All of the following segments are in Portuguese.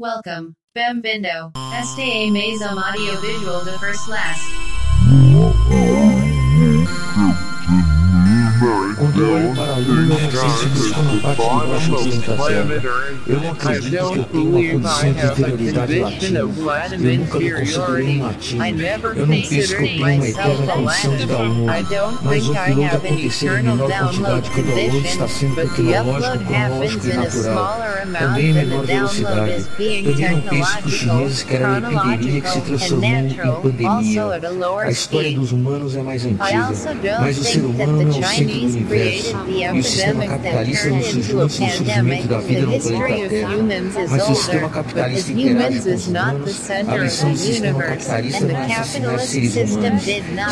Welcome, Bem-vindo. Este é mais um audiovisual de First Class. Olho para a lua, não sei se busco na parte de baixo da terra. Eu não acredito que eu tenho uma condição de inferioridade latina. Eu nunca me considerei um latino. Eu não penso que eu tenho uma eterna condição de download. Mas o upload acontecer em menor quantidade que o download está sendo tecnológico, cronológico e natural. Também em menor velocidade. Também não penso que os chineses querem uma epidemia que se transformou em pandemia. A história dos humanos é mais antiga. Mas o ser humano é o centro do universo. E o sistema capitalista não surgiu antes do surgimento da vida no planeta Terra. Mas o sistema capitalista interage com os humanos. A lição do sistema capitalista não é assassinar seres humanos,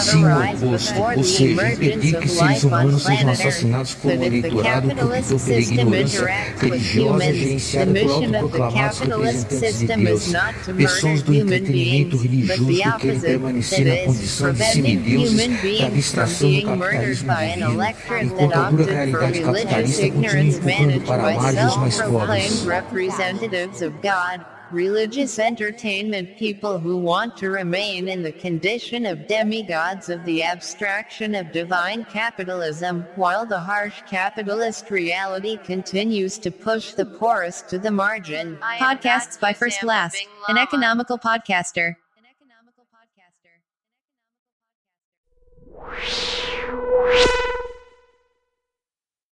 sim o oposto, ou seja, impedir que seres humanos sejam assassinados por um eleitorado optou pela ignorância religiosa gerenciada por autoproclamados representantes de Deus, pessoas do entretenimento religioso que querem permanecer na condição de semideuses da abstração do capitalismo divino, enquanto a dura realidade capitalista continua empurrando para a margem mais pobres. representatives of God, religious entertainment people who want to remain in the condition of demigods of the abstraction of divine capitalism, while the harsh capitalist reality continues to push the poorest to the margin. Podcasts by First Class, an economical podcaster. An economical podcaster.